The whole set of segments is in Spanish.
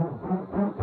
mira mi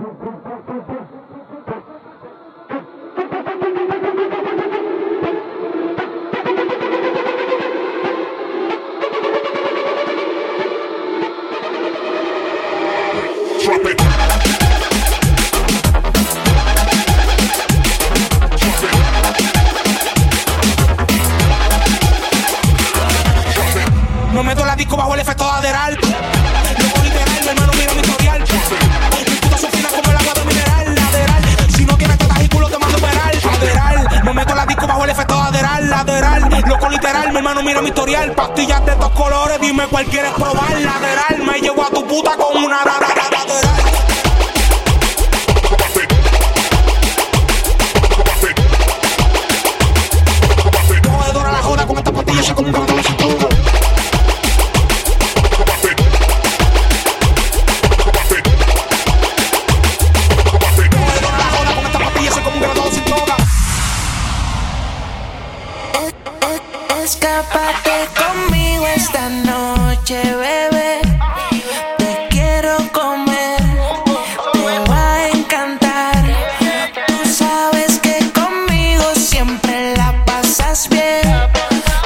siempre la pasas bien.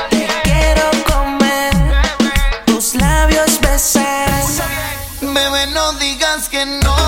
Te quiero comer, tus labios besar. Bebé, no digas que no.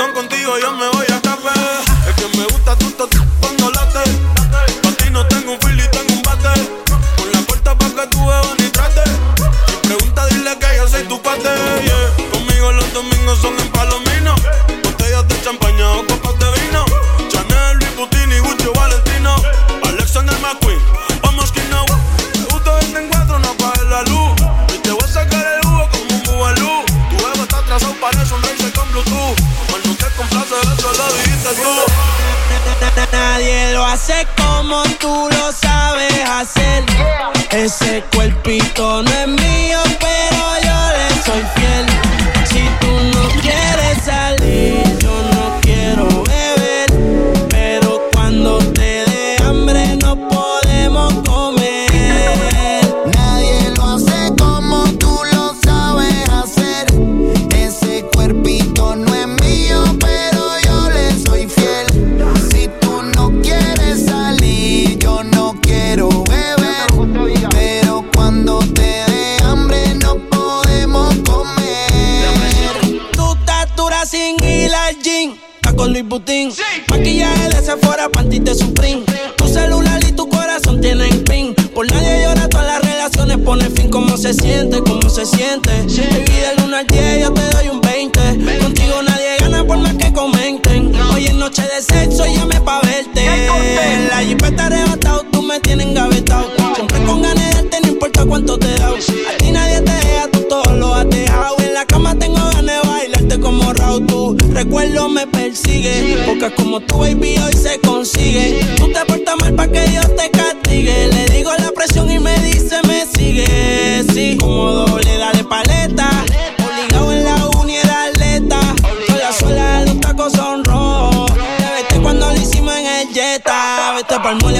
montón contigo, yo me voy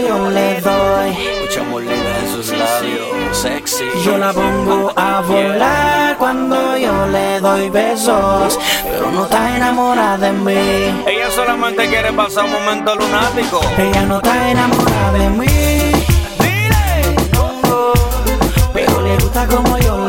yo le doy. Mucha molina en sus labios, sexy. Yo la pongo a volar cuando yo le doy besos, pero no está enamorada de mí. Ella solamente quiere pasar un momento lunático. Ella no está enamorada de mí. Dile, pero le gusta como yo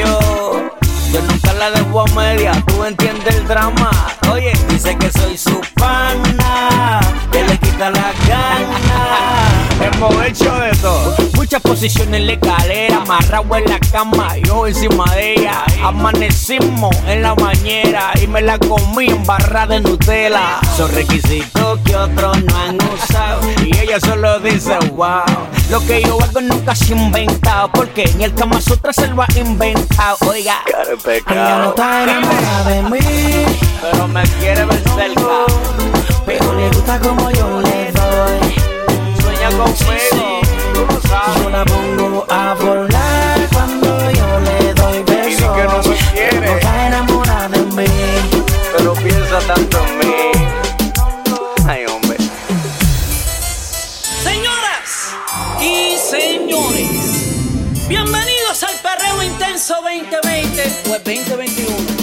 yo. Nunca la dejo a media, tú entiendes el drama. Oye, dice que soy su pana, que le quita las ganas. Hemos hecho de todo muchas posiciones en la escalera, amarrado en la cama, yo encima de ella. Amanecimos en la bañera y me la comí embarrada en Nutella. Son requisitos que otros no han usado y ella solo dice wow. Lo que yo hago nunca se ha inventado porque ni el Kama Sutra se lo ha inventado. Oiga, ella no está enamorada de mí, pero me quiere ver cerca. Pero le gusta como yo le doy. Sueña conmigo tú. Yo la pongo a volar cuando yo le doy besos. Y que no me quiere. Está enamorada de mí. Pero piensa tanto en mí. Ay, hombre. Señoras y señores, bienvenidos al Perreo Intenso 2020, pues 2021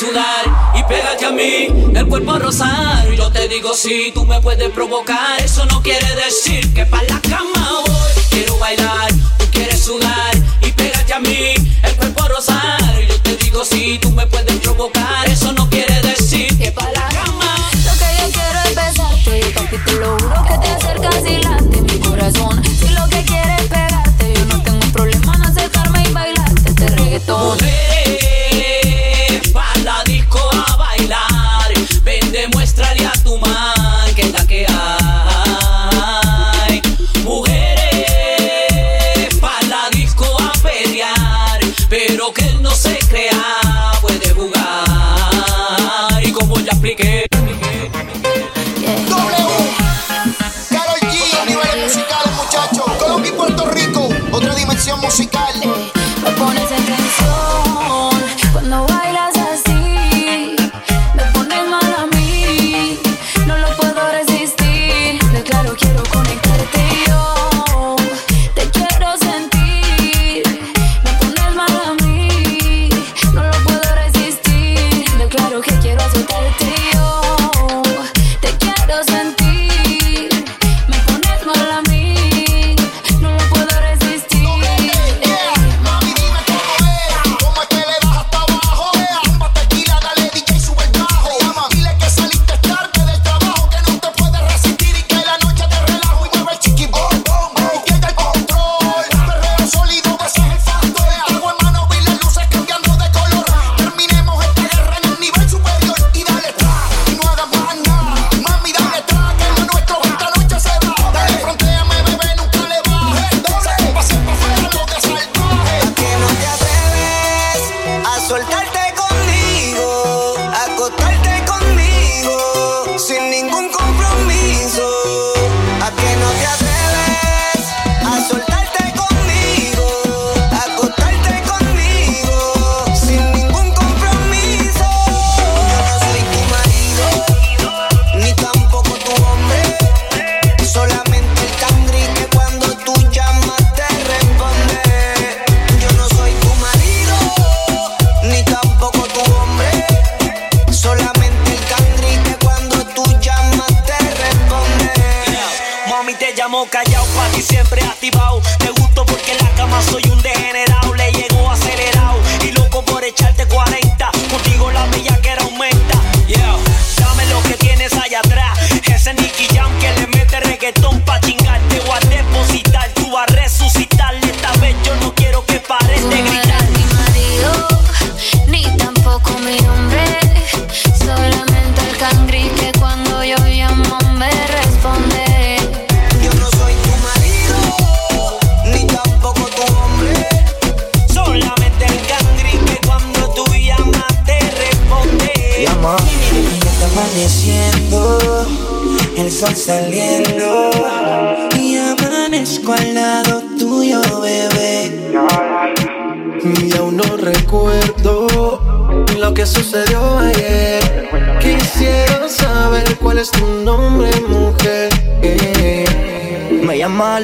y pégate a mí, el cuerpo rosado. Y yo te digo si sí, tú me puedes provocar. Eso no quiere decir que para la cama voy. Quiero bailar, tú quieres sudar y pégate a mí, el cuerpo rosado. Y yo te digo si sí, tú me puedes provocar.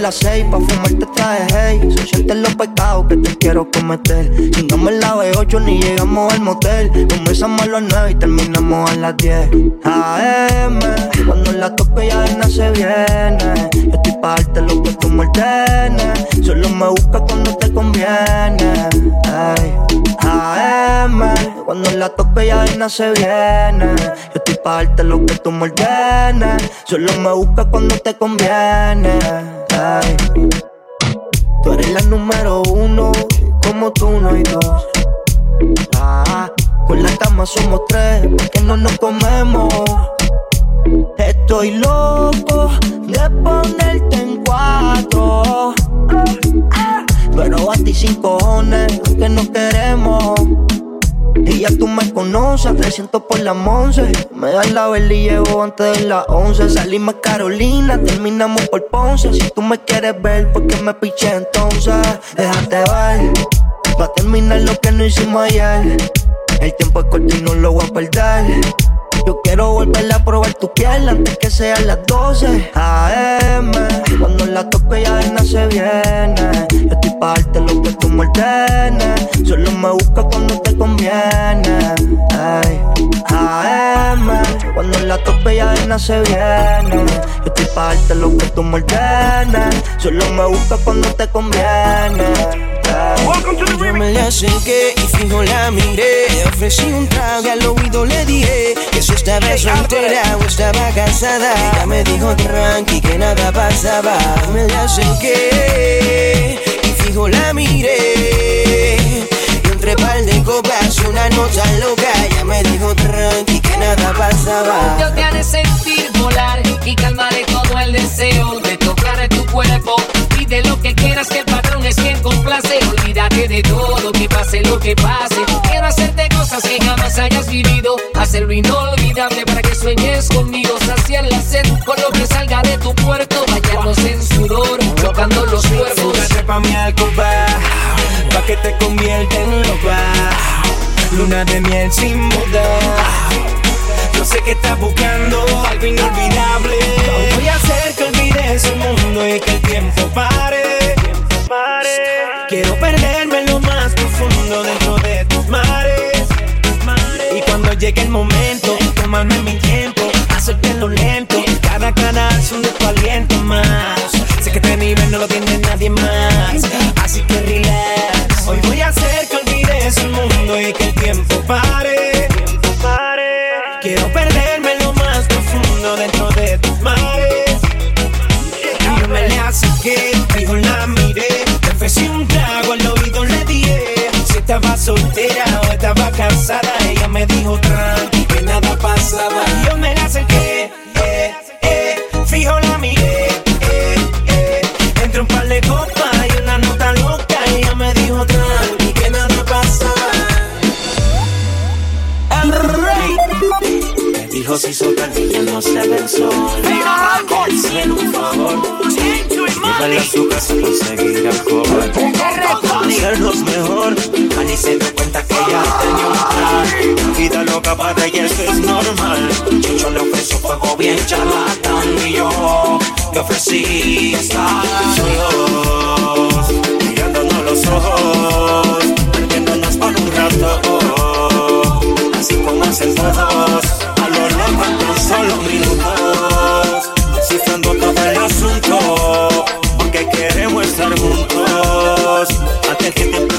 Las seis pa' fumarte traje hey. Son siete los pecados que te quiero cometer. Chingamos la B8 ni llegamos al motel. Comenzamos a las nueve y terminamos a las 10. AM, cuando la tope ya de se viene. Yo estoy pa' darte lo que tú me ordenes. Solo me busca cuando te conviene. Ay. AM, cuando la tope ya de se viene. Yo estoy pa' darte lo que tú me ordenes. Solo me busca cuando te conviene. Tú eres la número uno, como tú no hay dos. Ah, con la cama somos tres, porque no nos comemos. Estoy loco de ponerte en cuatro. Pero a ti sin cojones, que no queremos. Y ya tú me conoces, 300 por la once. Me das la vela y llevo antes de las 11. Salimos Carolina, terminamos por Ponce. Si tú me quieres ver, ¿por qué me piché entonces? Déjate ver, va a terminar lo que no hicimos ayer. El tiempo es corto y no lo voy a perder. Yo quiero volver a probar tu piel antes que sean las 12 AM. Cuando la toque ya de se viene. Yo estoy pa' darte lo que tú me ordenes. Solo me busca cuando te conviene. Ay. AM. Cuando la tope ya de se viene. Yo estoy pa' darte lo que tú me ordenes. Solo me busca cuando te conviene. Yo me la acerqué y fijo la miré. Le ofrecí un trago y al oído le dije que si estaba soltera o estaba casada. Ella me dijo tranqui que nada pasaba. Me la acerqué y fijo la miré. Y entre par de copas una nota loca. Ella me dijo tranqui que nada pasaba. Yo te haré sentir volar y calmaré de todo, que pase lo que pase. Quiero hacerte cosas que jamás hayas vivido. Hacerlo inolvidable para que sueñes conmigo. Saciar la sed con lo que salga de tu puerto. Bañarnos en sudor, chocando los cuerpos. Pa' mi alcoba, pa' que te convierta en loca. Luna de miel sin boda. Yo sé que estás buscando algo inolvidable. Voy a hacer que olvides el mundo y que el tiempo pare. Quiero más dentro de tus mares. Y cuando llegue el momento, tomarme mi tiempo, hacértelo lento. Cada canal son de tu aliento más. Sé que este nivel no lo tiene nadie más. Así que relax. Hoy voy a hacer que olvides el mundo y que el tiempo pare. Soltera o estaba casada, ella me dijo tranqui que nada pasaba. Y yo me la acerqué, eh, eh, fijo la miré. Eh, eh. Entre un par de copas y una nota loca, ella me dijo tranqui que nada pasaba. El rey me dijo si soltar ya no se ve el sol. Haciendo un favor. Llévala a su casa a conseguir alcohol. Hacernos mejor. Ani se dio cuenta que ella tenía un plan. La vida loca para ella eso es normal. Chucho le ofreció fuego bien charlatán. Y yo le ofrecí estar solos. Mirándonos los ojos. Perdiéndonos por un rato. Así como hacen todos. A lo en tan solo minutos. Descifrando todo el asunto. Estar que el tiempo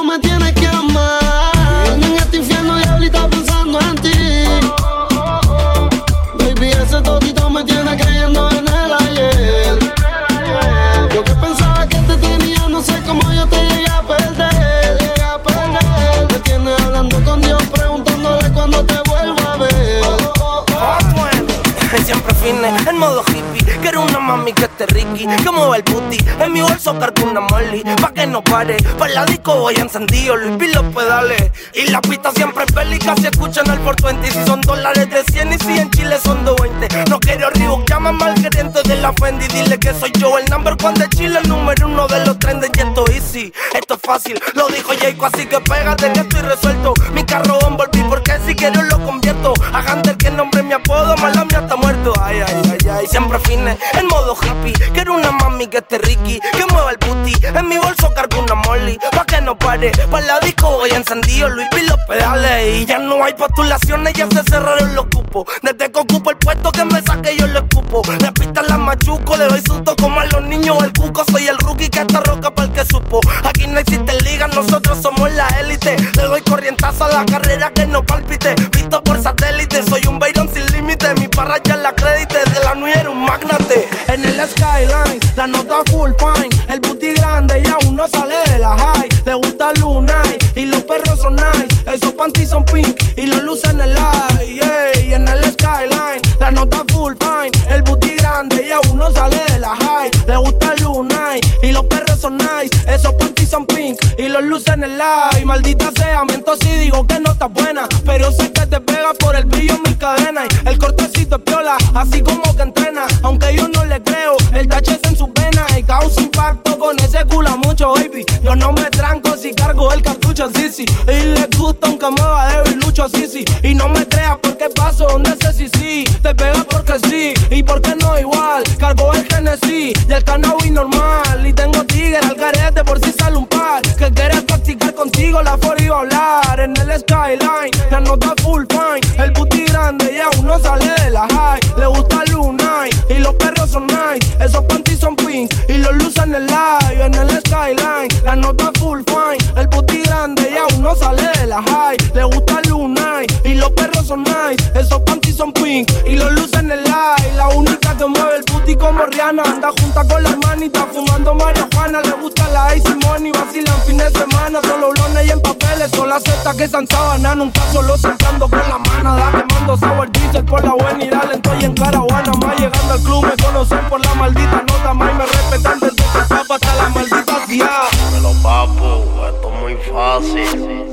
me tienes que amar. Viviendo en este infierno y ahorita pensando en ti. Baby, ese todito me tiene creyendo en el ayer. Yo que pensaba que te tenía, no sé cómo yo te llegué a perder. Llegué a perder. Te tienes hablando con Dios, preguntándole cuándo te vuelvo a ver. Oh, oh, oh. oh. Siempre fines, en modo hippie, que era una mami que bolso cargo una molly, pa' que no pare. Pa' la disco voy encendido, Luis los pedales. Y la pista siempre es bélica, si escuchan el 420. Si son dólares de 100 y si en Chile son 220. No quiero Reebok, llama mal gerente de la Fendi. Dile que soy yo el number one de Chile, el número uno de los trendes. Y esto easy, esto es fácil. Lo dijo Jayco, así que pégate que estoy resuelto. Mi carro Bumblebee, porque si quiero lo convierto. A Hunter que nombre mi apodo, mala mía está muerto. Ay, ay, ay, ay. Siempre fine, en modo Quiero una mami que esté Ricky, que mueva el booty. En mi bolso cargo una molly, pa' que no pare. Pa' la disco voy encendido, Luis vi los pedales. Y ya no hay postulaciones, ya se cerraron los cupos. Desde que ocupo el puesto que me saque, yo lo escupo. Le pistan las machuco, le doy susto como a los niños. El cuco, soy el rookie que está roca para el que supo. Aquí no existe liga, nosotros somos la élite. Le doy corrientazo a la carrera que no palpite. Visto por satélite, soy un Byron sin límite. Mi parra ya la skyline, la nota full fine. El booty grande y aún no sale de la high. Le gusta Lunay y los perros son nice. Esos panties son pink y los luces en el light. Yeah. Y en el skyline, la nota full fine. El booty grande y aún no sale de la high. Le gusta Lunay y los perros son nice. Esos panties son pink y los luces en el light. Maldita sea, miento si digo que no está buena. Pero sé que te pega por el brillo en mis cadenas. Y el cortecito es piola, así como que ese culo mucho, baby. Yo no me tranco si cargo el cartucho, sí, sí. Y le gusta aunque me va débil, lucho, sí, sí. Y no me creas porque paso donde sé si sí. Te pega porque sí, y porque no igual. Cargo el Genesis y el cannabis normal. Y tengo tigre al carete por si sale un par. Que quieres practicar contigo, la for iba hablar. En el skyline, la nota full fine. El booty grande y aún no sale de la high. Le gusta Lunay y los perros son nice. Esos panties son pink en el live. En el skyline, la nota full fine. El booty grande y aún no sale de la high. Le gusta Lunay y los perros son nice. Esos panties son pink y los luces en el live. La única que mueve el booty como Rihanna. Anda junta con la hermanita fumando marihuana. Le gusta la Icy Money, vacilan fin de semana. Solo blones y en papeles. Las setas que están sábana. Nunca solo sentando con la mano. Da quemando sour diesel por la buena y dale. Estoy en Caraguana. Más llegando al club me conocen por la maldita nota. Más me respetan muy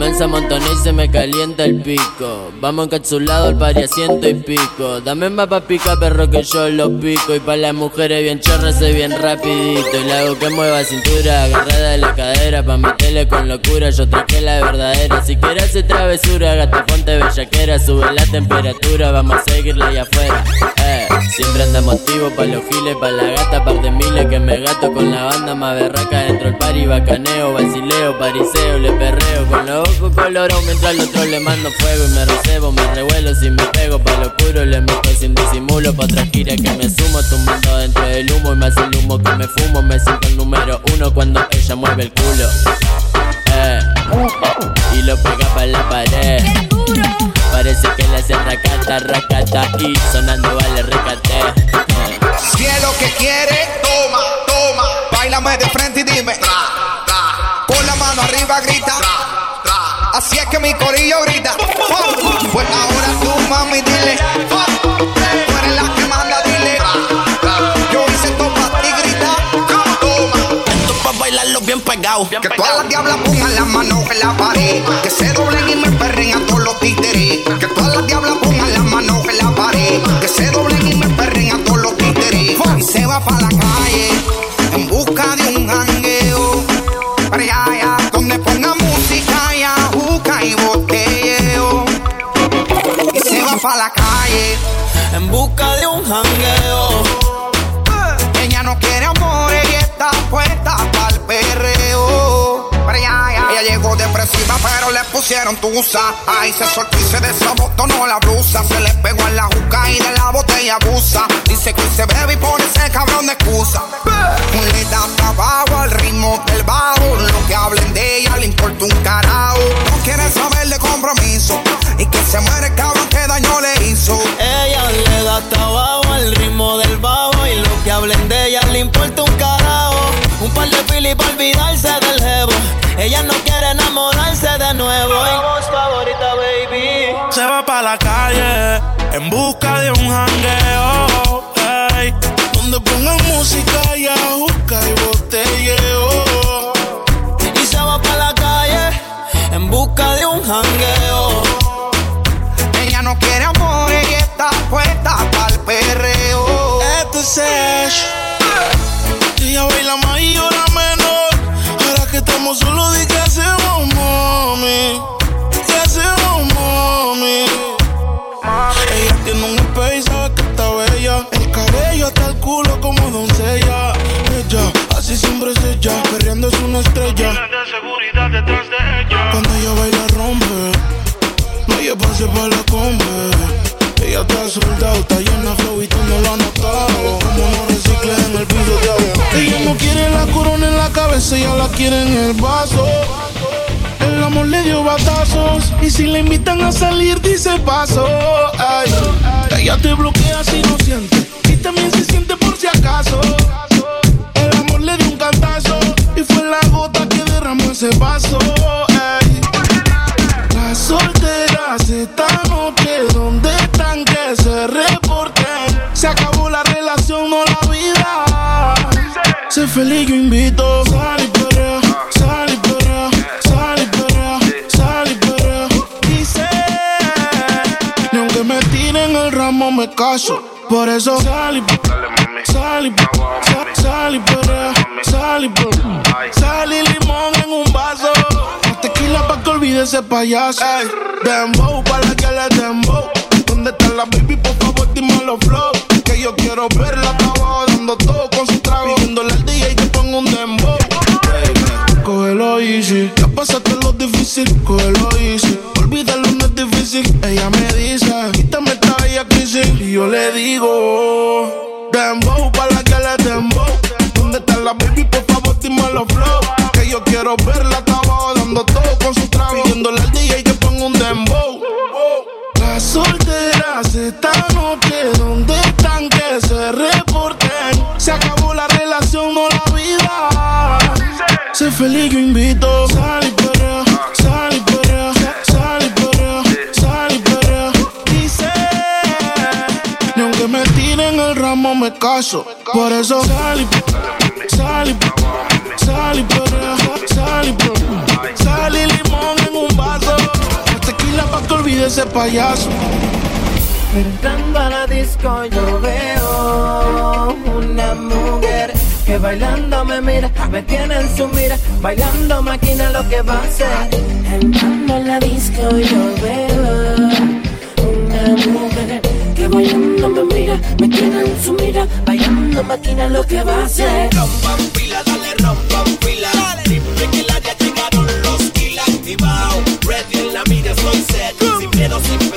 Comienza a montonar y se me calienta el pico. Vamos encapsulado al pari a ciento y pico. Dame más pa' pica, perro, que yo lo pico. Y pa' las mujeres bien chorras, soy bien rapidito. Y hago que mueva cintura, agarrada de la cadera. Pa' meterle con locura, yo traje la verdadera. Si quieres hacer travesura, gata ponte bellaquera. Sube la temperatura, vamos a seguirle allá afuera. Eh, siempre anda motivo pa' los giles, pa' la gata, par de miles que me gato con la banda más berraca. Dentro el pari, bacaneo, vacileo, pariseo, le perreo con los mientras al otro le mando fuego y me recebo, me revuelo si me pego pa' lo oscuro, le meto sin disimulo pa' otra gira que me sumo, tumbando dentro del humo y más el humo que me fumo, me siento el número uno cuando ella mueve el culo. Eh, y lo pega pa' la pared. Parece que le hace racata, racata y sonando vale recate. Eh. Si es lo que quiere, toma, toma. Bailame de frente y dime. Tra, tra. Con la mano arriba grita. Tra. Así es que mi corillo grita. Pues ahora tú, mami, dile. Tú eres la que manda, dile. Yo hice esto pa' ti, grita. Toma. Esto pa' bailarlo bien pegado. Que todas las diablas pongan las manos en la pared. Que se doblen y me perren a todos los títeres. Que todas las diablas pongan las manos en la pared. Que se doblen y me perren a todos los títeres. Y se va pa' la calle pa' la calle en busca de un jangueo. Ella no quiere amor y está puesta perreo. Para allá. Ella llegó depresiva, pero le pusieron tusa. Ahí se soltó y se desabotonó la blusa. Se le pegó en la juca y de la botella abusa. Dice que se bebe y pone ese cabrón de excusa. Le da trabajo al ritmo del bajo. Lo que hablen de ella le importa un carajo. No quiere saber de compromiso. Y que se muere cabrón par de pili para olvidarse del jevo. Ella no quiere enamorarse de nuevo. Mi voz favorita, baby. se va para la calle en busca de un jangueo. ey. Donde pongan música y busca y botelleo. Y se va para la calle en busca de un jangueo. Ella no quiere amor y está puesta para el perreo. Este es. Ella baila más y llora menos. Ahora que estamos solos, di que hacemos, mami. ¿Qué hacemos, mami? Ella tiene un y sabe que está bella. El cabello hasta el culo como doncella. Ella, así siempre es ella. Perreando es una estrella. seguridad detrás de ella. Cuando ella baila rompe. No hay espacio para la combe. Ella está soldado, está quiere la corona en la cabeza, ella la quiere en el vaso. El amor le dio batazos y si le invitan a salir dice paso. Ay, ella te bloquea si no siente y también se siente por si acaso. El amor le dio un cantazo y fue la gota que derramó ese vaso. Ay, las solteras esta noche, ¿dónde están que se reporten? Se acabó la Sé feliz, yo invito. Sal y perrea, sal y perrea, sal y perrea, sal y perrea. Dice, ni aunque me tiren el ramo me caso. Por eso sal y sal y sal, y perrea, sal y. Sal y limón en un vaso. Más Tequila pa' que olvide ese payaso. Ey, dembow pa' la que le dembow. ¿Dónde está la baby? Por favor, dime los flow. Que yo quiero verla hasta abajo dando todo con pasaste lo easy. Olvídalo, no es difícil. Ella me dice, quítame esta bella crisis. Y yo le digo, dembow pa' la que le dembow. ¿Dónde está la baby? Por favor, dime los flow. Que yo quiero verla hasta abajo dando todo con su trago. Pidiéndole al DJ que ponga un dembow. Las solteras esta noche, ¿dónde están que se reporten? Se acabó la relación, no la vida. Sé feliz, yo invito. Me caso. Por eso sal y sal y sal y sal y. Sal y limón en un vaso. Tequila pa' que olvide ese payaso. Entrando a la disco yo veo una mujer que bailando me mira, me tiene en su mira, bailando maquina lo que va a hacer. Entrando a la disco yo veo una mujer bailando me mira, me tiene en su mira, bailando maquina lo que va a hacer. Rompan pila, dale, rompan pila. Dime que la ya llegaron los kilos activados. Ready en la mira, estoy set. Sin miedo, sin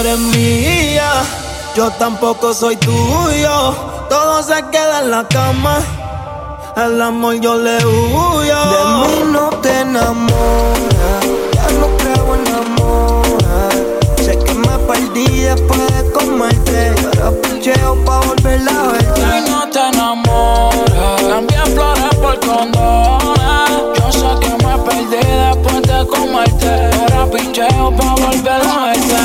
eres mía, yo tampoco soy tuyo. Todo se queda en la cama. El amor yo le huyo. De mí no te enamoras, ya no creo en amor. Sé que me perdí después de comerte. Ahora picheo pa' volver a verte. Y no te enamoras, cambié flores por condones. Yo sé que me perdí después de comerte. Ahora pincheo pa' volver a verte.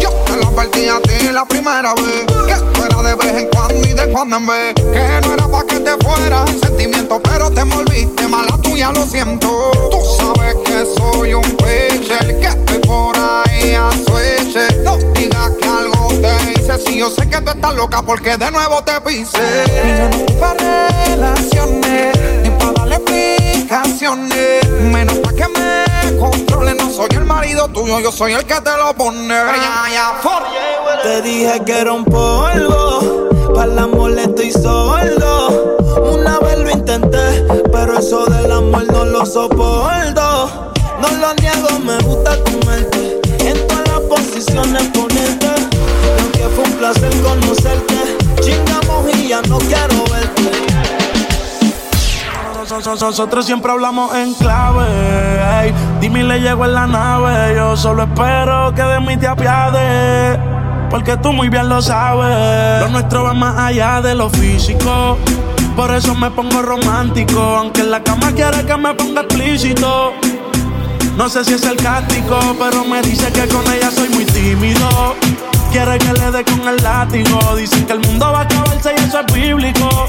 Yo te la partí a ti la primera vez. Que tú eras de vez en cuando y de cuando en vez. Que no era pa' que te fueras en sentimiento, pero te envolviste. Mala tuya, lo siento. Tú sabes que soy un pitcher. Que estoy por ahí a switch. No digas que algo te hice. Si yo sé que tú estás loca porque de nuevo te pise. Y relaciones. Explicaciones. Menos pa' que me controle. No soy el marido tuyo, yo soy el que te lo pone. Te dije que era un polvo, para el amor le estoy sordo. Una vez lo intenté, pero eso del amor no lo soporto. No lo niego, me gusta comerte, en todas las posiciones ponerte. Nosotros siempre hablamos en clave. ey. Dime le llego en la nave. Yo solo espero que de mí te apiades. Porque tú muy bien lo sabes. Lo nuestro va más allá de lo físico. Por eso me pongo romántico. Aunque en la cama quiere que me ponga explícito. No sé si es sarcástico, pero me dice que con ella soy muy tímido. Quiere que le dé con el látigo. Dicen que el mundo va a acabarse y eso es bíblico.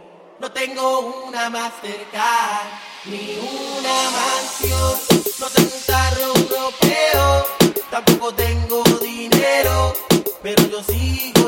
No tengo una Mastercard, ni una mansión. No tengo un carro europeo, tampoco tengo dinero, pero yo sigo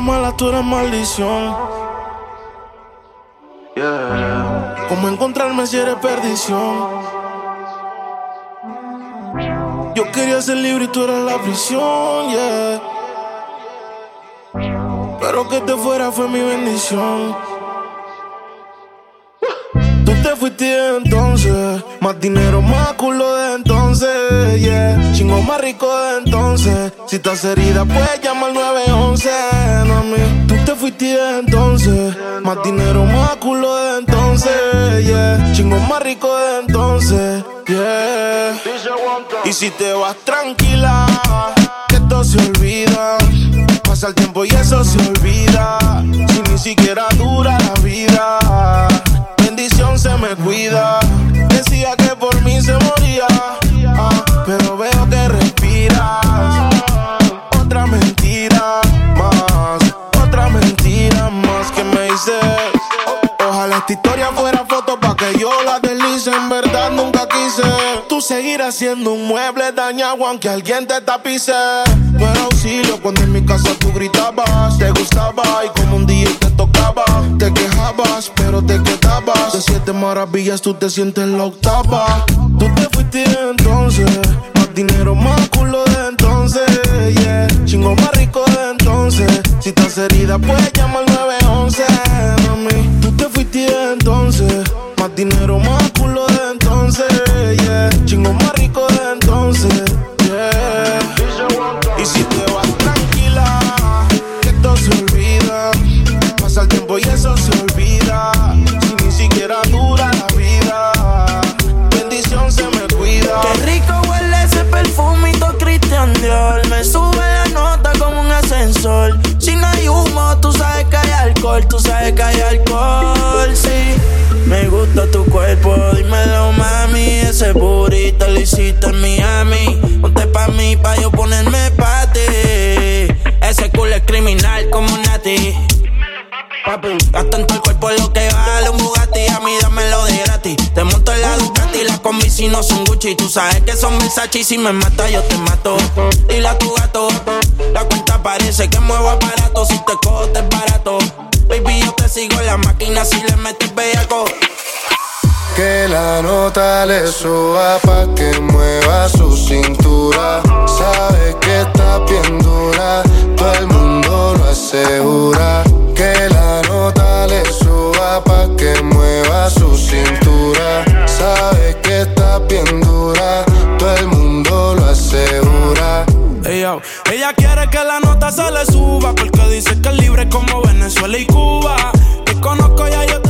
Mala, tú eras maldición. Yeah. ¿Cómo encontrarme si eres perdición? Yo quería ser libre y tú eras la prisión, yeah. Pero que te fuera fue mi bendición. Fuiste entonces, más dinero, más culo de entonces, yeah. Chingo más rico de entonces. Si estás herida, puedes llamar al 911, mami. Tú te fuiste entonces, más dinero, más culo de entonces, yeah. Chingo más rico de entonces, yeah. Y si te vas tranquila, que esto se olvida. Pasa el tiempo y eso se olvida. Si ni siquiera dura la vida. Se me cuida. Decía que por mí se moría. ah, pero veo que respiras. Otra mentira más. Otra mentira más que me dices. Ojalá esta historia fuera foto pa' que yo la deslice. En verdad nunca quise. Tú seguirás siendo un mueble dañado aunque alguien te tapice. No era auxilio cuando en mi casa tú gritabas. Te gustaba y como un día te tocaba. Te quejabas, pero te quedabas. De siete maravillas tú te sientes la octava. Tú te fuiste entonces. Más dinero, más culo de entonces. Yeah. Chingo más rico de entonces. Si estás herida, puedes llamar al 911. Mami, tú te fuiste entonces. Más dinero, más culo de entonces. Gusta tu cuerpo, dímelo mami. Ese burrito lo hiciste en Miami. Ponte pa' mí, pa' yo ponerme pa' ti. Ese culo es criminal como Nati. Papi, gasta en todo el cuerpo lo que vale un Bugatti A mí dámelo de gratis Te monto en la Ducati Las combi si no son Gucci Tú sabes que son Versace Y si me mata yo te mato Dile a tu gato La cuenta parece que muevo aparato Si te cojo te es barato Baby yo te sigo en la máquina Si le metes bellaco que la nota le suba pa' que mueva su cintura. Sabe que está bien dura, todo el mundo lo asegura. Que la nota le suba pa' que mueva su cintura. Sabe que está bien dura, todo el mundo lo asegura. ella quiere que la nota se le suba porque dice que es libre como Venezuela y Cuba. Te conozco ya yo te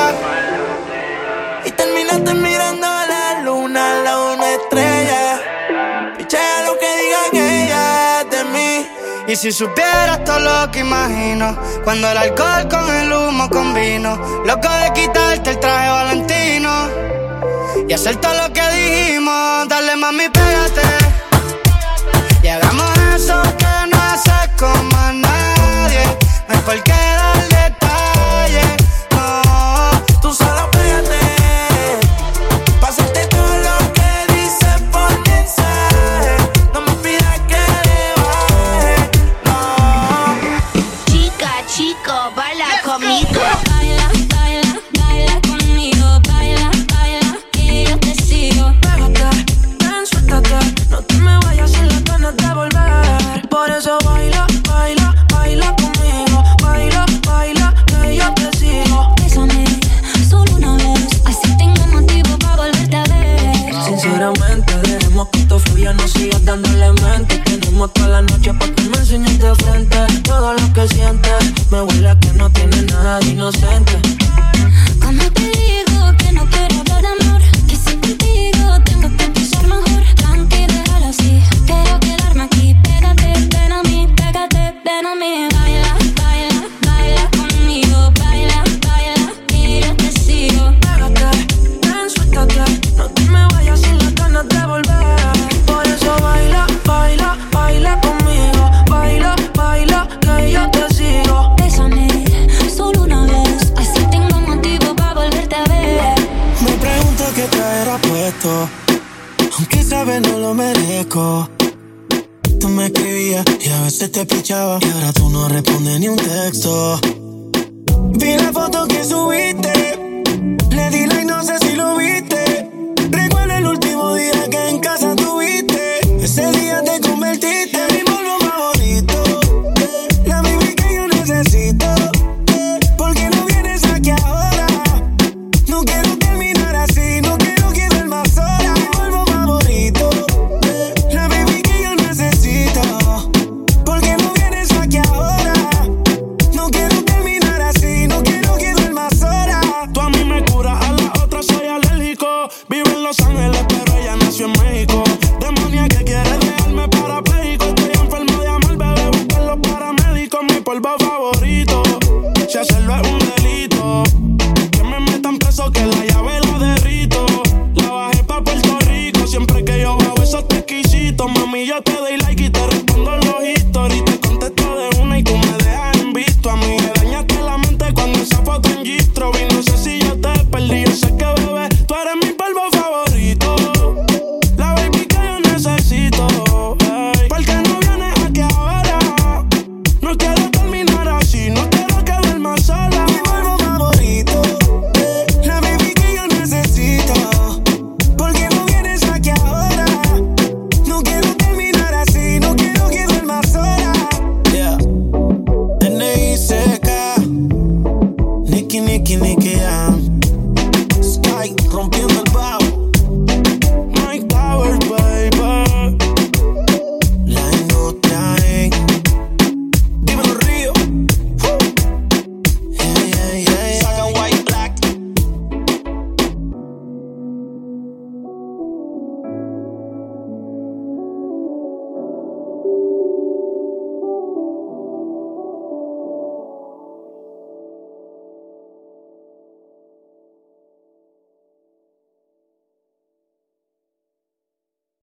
Y si supieras todo lo que imagino, cuando el alcohol con el humo combino, loco de quitarte el traje valentino y hacer todo lo que dijimos, dale mami, pégate. Y hagamos eso que no haces como a nadie, no hay